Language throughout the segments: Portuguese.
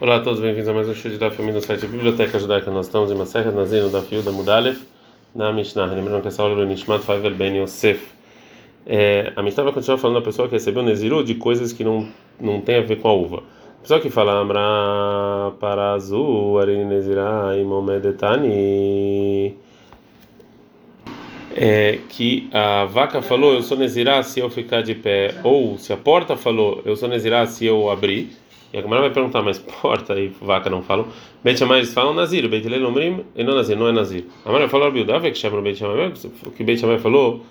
Olá a todos, bem-vindos a mais um show de Daf no site Biblioteca Judaica. Nós estamos em uma serra Nazir, da Fio da Mudalef, na Mishnah. Lembrando que essa aula é do Nishmat Faivel Ben Yosef. É, a Mishnah vai continuar falando da pessoa que recebeu Neziru de coisas que não, não tem a ver com a uva. A pessoa que fala Amra para azul, Arini Nezirah, Imomedetani. É, que a vaca falou, eu sou Nezirah se eu ficar de pé, ou se a porta falou, eu sou Nezirah se eu abrir. E a Gemara vai perguntar, mas porta e vaca não falam? Beit Shammai eles falam Nazir, Beit Hillel Omrim, e não Nazir, não é Nazir. A Gemara falou, Abiudav, que chama Beit Shammai, que Beit Shammai falou,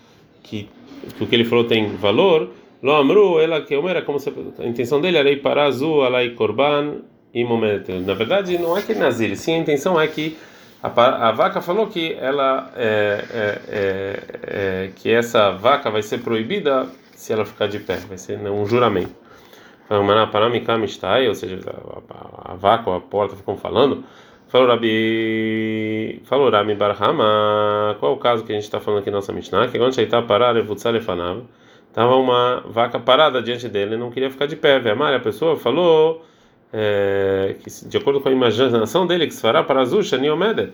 que, que o que ele falou tem valor, Lo Amru, ela que era como se, a intenção dele era ir para azul, alai korban e momento. Na verdade, não é que é Nazir, sim a intenção é que a, a vaca falou que ela é, é, é, é, que essa vaca vai ser proibida se ela ficar de pé, vai ser um juramento ou seja, a, a, vaca ou a porta ficam falando. Falou Rabi, falou Rabi Barhama, qual é o caso que a gente está falando aqui na nossa Mishnah? Que quando está parar, Lefanav, estava uma vaca parada diante dele não queria ficar de pé. Vemar, a pessoa falou é, que, de acordo com a imaginação dele, que se fará para Azul, Shaniomedet.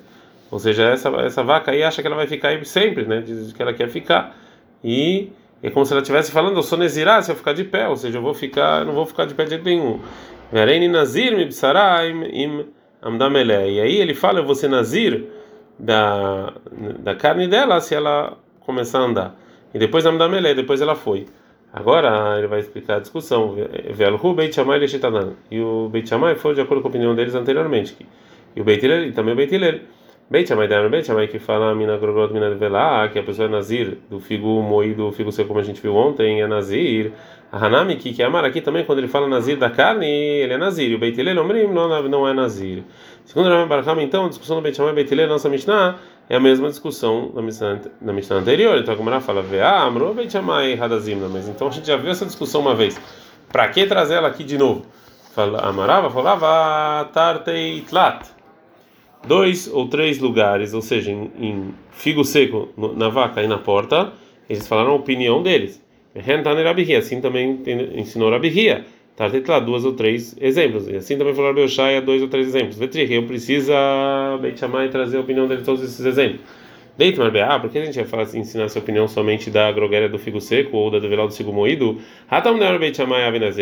Ou seja, essa, essa vaca aí acha que ela vai ficar aí sempre, né? Diz que ela quer ficar. E é como se ela estivesse falando, eu sou Nezirá, se eu ficar de pé, ou seja, eu vou ficar, não vou ficar de pé de jeito nenhum. Im. E aí ele fala, eu vou ser Nazir da, da carne dela se ela começar a andar. E depois amdamele, depois ela foi. Agora ele vai explicar a discussão. Beit E o Beit Shammai foi de acordo com a opinião deles anteriormente. E o Beit e também o Beit Hillel. Beit Shammai Dayan Beit Shammai que fala mina grogrot mina velá, que a pessoa é nazir do figo moído, figo seco como a gente viu ontem, é nazir. A Hanami que que é amar aqui também quando ele fala nazir da carne, ele é nazir. O Beit Hillel não não é nazir. Segundo Rabi Barakam, então, a discussão do Beit Shammai Beit Hillel, nossa Mishnah, é a mesma discussão da Mishnah, da Mishnah anterior. Então a Gemara fala veá amro Beit Shammai hadazimna, mas então a gente já viu essa discussão uma vez. Para que trazer ela aqui de novo? Fala amarava, falava tartei tlat dois ou três lugares, ou seja, em, em figo seco na vaca e na porta, eles falaram a opinião deles. Assim também ensinou Rabihia. Tartetla, duas ou três exemplos. E assim também falou Rabeushaya, dois ou três exemplos. Vetrich, eu preciso Beit Shammai trazer a opinião dele todos esses exemplos. Deitmar Beá, por que a gente vai falar, ensinar essa opinião somente da groguéria do figo seco ou da do velado do figo moído?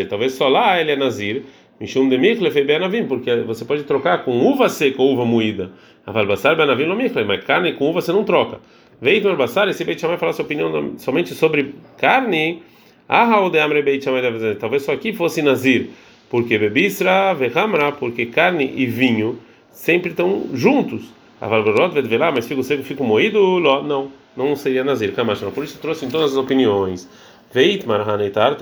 Talvez só lá ele é Nazir. Mishum de Michlef Benavim, porque você pode trocar com uva seca ou uva moída. Aval Basar Benavim no Michlef, mas carne com uva você não troca. Veio no Basar, esse Beit Shammai falar sua opinião somente sobre carne. Ah, o de Amre Beit Shammai deve talvez só aqui fosse Nazir, porque Bebisra, Vehamra, porque carne e vinho sempre estão juntos. Aval Gorot, Vedvelá, mas fico seco, fico moído, não, não seria Nazir. Camacho, por isso trouxe em todas as opiniões. Veitmar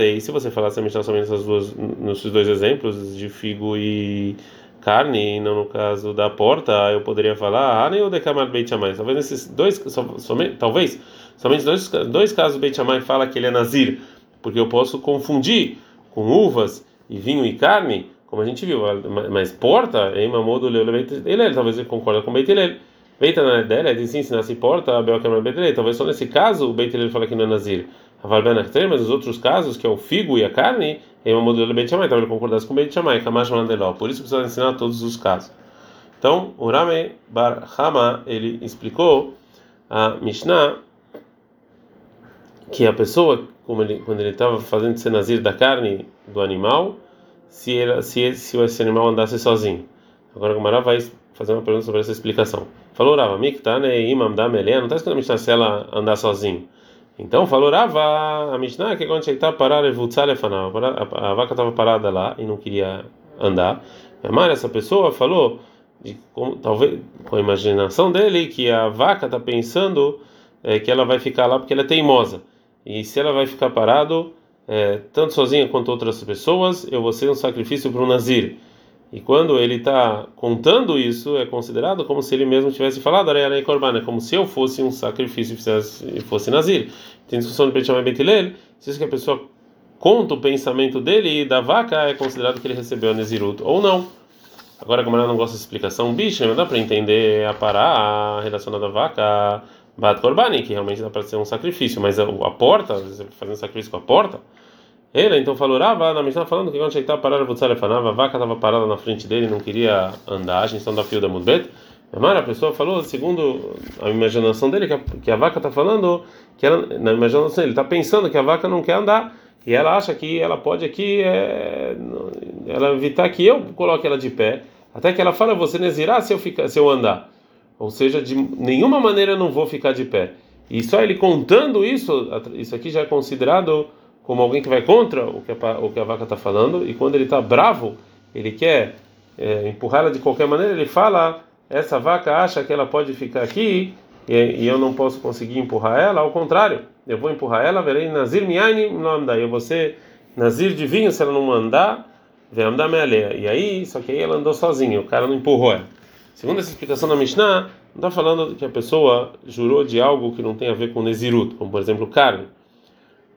e se você falasse a Mishnah somente nessas duas, nesses dois exemplos de figo e carne, e não no caso da porta, eu poderia falar Hanei ou Dekamar Beit Shammai. Talvez nesses dois, somente, talvez, somente dois, dois casos Beit Shammai fala que ele é Nazir, porque eu posso confundir com uvas e vinho e carne, como a gente viu, mas porta, em Mamodo ele talvez ele concorda com Beit Hillel. Beita dela, ele sim, se nasce porta, Abel Kamar Beit. Talvez só nesse caso o Beit Hillel fala que não é Nazir mas os outros casos, que é o figo e a carne, é uma modelo Beit Shammai, então ele concordasse com Beit Shammai, Mandeló. Por isso precisa ensinar todos os casos. Então, o Rame Bar Hama, ele explicou a Mishnah que a pessoa, ele, quando ele estava fazendo senazir da carne do animal, se, ele, se, se esse animal andasse sozinho. Agora o Gamara vai fazer uma pergunta sobre essa explicação. Falou Rava, Miktane Imam da Melea, não está escrito na Mishnah se ela andar sozinho. Então falou Rava, a Mishnah que quando está parar a vaca estava parada lá e não queria andar. Mas essa pessoa falou, de, talvez com a imaginação dele, que a vaca está pensando é, que ela vai ficar lá porque ela é teimosa. E se ela vai ficar parado, é, tanto sozinha quanto outras pessoas, eu vou ser um sacrifício para o Nazir. E quando ele está contando isso, é considerado como se ele mesmo tivesse falado, Areia Korban, é como se eu fosse um sacrifício e fosse Nazir. Tem discussão de Beit Betilel, se isso que a pessoa conta o pensamento dele e da vaca, é considerado que ele recebeu a Nezirut, ou não. Agora, como ela não gosta de explicação, bicho, não dá para entender a pará relacionada à vaca, Bat Korbani, que realmente dá para ser um sacrifício, mas a, a porta, fazendo sacrifício com a porta, Ele então falou, Rava, na Mishnah falando que quando está parado o Tzalefanava, a vaca estava parada na frente dele, não queria andar, a gente da fio da Mudbet. Mas a pessoa falou, segundo a imaginação dele, que a, que a vaca está falando, que ela, na imaginação ele está pensando que a vaca não quer andar, e ela acha que ela pode aqui, é, ela evitar que eu coloque ela de pé, até que ela fala, você nezirá se eu, ficar, se eu andar. Ou seja, de nenhuma maneira eu não vou ficar de pé. E só ele contando isso, isso aqui já é considerado como alguém que vai contra o que a, o que a vaca está falando, e quando ele está bravo, ele quer é, empurrá-la de qualquer maneira, ele fala: essa vaca acha que ela pode ficar aqui e, e, eu não posso conseguir empurrar ela, ao contrário, eu vou empurrar ela, verei Nazir Miaini não daí eu vou ser Nazir de vinho se ela não mandar, vem minha alheia. E aí, só que aí ela andou sozinha, o cara não empurrou ela. Segundo essa explicação da Mishnah, não está falando que a pessoa jurou de algo que não tem a ver com Nezirut, como por exemplo carne.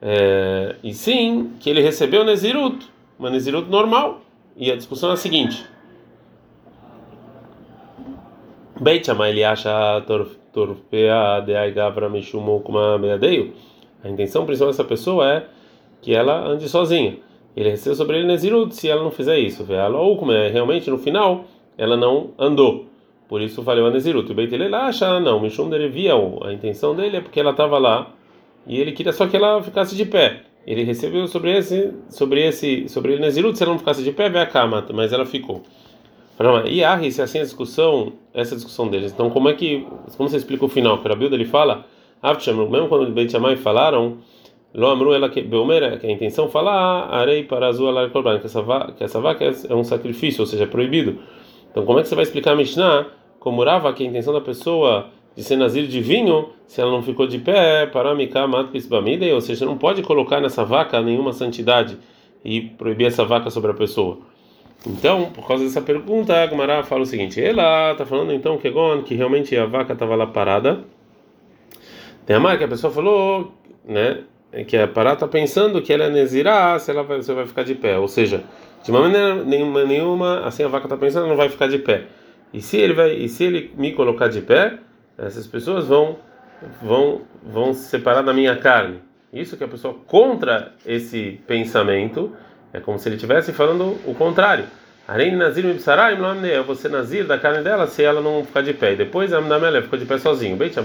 É, e sim que ele recebeu Nezirut, uma Nezirut normal. E a discussão é a seguinte: Beit Shammai ele acha torpea de Aigavra Mishumo kuma meadeio. A intenção principal dessa pessoa é que ela ande sozinha. Ele recebeu sobre ele Nezirut se ela não fizer isso. Ou como é realmente no final ela não andou. Por isso valeu a Nezirut. O Beit ele acha não, Mishum derevia. A intenção dele é porque ela estava lá e ele queria só que ela ficasse de pé. Ele recebeu sobre esse, sobre esse, sobre ele Nezirut, se ela não ficasse de pé, vê a cama, mas ela ficou. E Arri, se assim a discussão, essa discussão deles. Então, como é que, como você explica o final? Que o Rabilda ele fala, mesmo quando Beit Shammai falaram, Lo amru ela que beumera, que a intenção falar, arei para azul alar que essa vaca, que essa vaca é um sacrifício, ou seja, é proibido. Então, como é que você vai explicar a Mishnah como Rava, que a intenção da pessoa de ser nazir de vinho, se ela não ficou de pé, para micar matpisbamide, ou seja, não pode colocar nessa vaca nenhuma santidade e proibir essa vaca sobre a pessoa. Então, por causa dessa pergunta, a fala o seguinte: ela está falando então que que realmente a vaca estava lá parada. Tem a marca, a pessoa falou, né, que a parada está pensando que ela é nezirá, se ela vai, você vai ficar de pé. Ou seja, de uma maneira nenhuma, nenhuma assim a vaca está pensando, não vai ficar de pé. E se ele vai, e se ele me colocar de pé, essas pessoas vão vão vão se separar da minha carne. Isso que a pessoa contra esse pensamento é como se ele estivesse falando o contrário. Arém Nazir Mibsaraim Eu vou ser Nazir da carne dela se ela não ficar de pé. E depois Amnamele ficou de pé sozinho. Beadeu.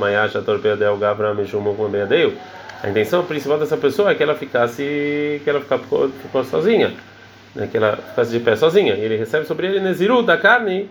A intenção principal dessa pessoa é que ela ficasse que ela ficou, sozinha, né? que ela ficasse de pé sozinha. E ele recebe sobre ele Neziru da carne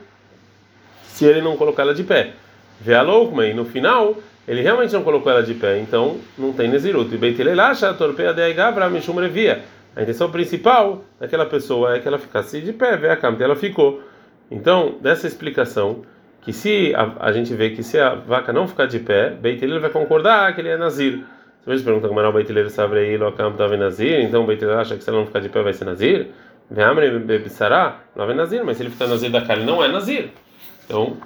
se ele não colocar ela de pé. Vê a loucuma e no final ele realmente não colocou ela de pé, então não tem Nezirut. E Beitilelacha, torpeia de Gavra, Mishum Revia. A intenção principal daquela pessoa é que ela ficasse de pé, vê a cama, ela ficou. Então, dessa explicação, que se a, a, gente vê que se a vaca não ficar de pé, Beitilel vai concordar que ele é Nazir. Se pergunta como era o Beitilel sabe aí, o campo estava Nazir, então o acha que se ela não ficar de pé vai ser Nazir? Veamre Bebissará, não é Nazir, mas se ele ficar Nazir da carne, não é Nazir. Então,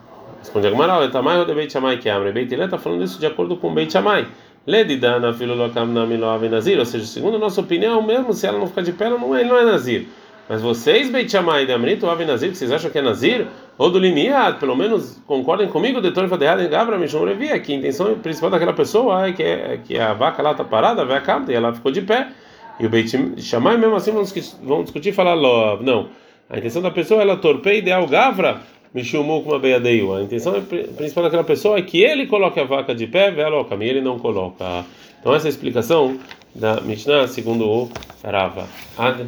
Responde Agmaral, Etamai ou de Beit Shammai que abre? Beit está falando isso de acordo com Beit Shammai. Ledidana filolokam na miloave nazir, ou seja, segundo a nossa opinião, mesmo se ela não ficar de pé, ela não é, não é nazir. Mas vocês, Beit Shammai de Amrito, Ave Nazir, que vocês acham que é Nazir? Ou do Limiat, pelo menos concordem comigo, Detor Fadeada em Gabra, Mishon Levi, que a intenção principal daquela pessoa é que, é que a vaca lá está parada, vai a cama, e ela ficou de pé. E o Beit Shammai, mesmo assim, vão discutir e falar, não. A intenção da pessoa é ela torpeia ideal Gavra Mishumou com uma. A intenção principal daquela pessoa é que ele coloque a vaca de pé, vela e ele não coloca. Então essa é a explicação da Mishnah segundo o Rava. Ad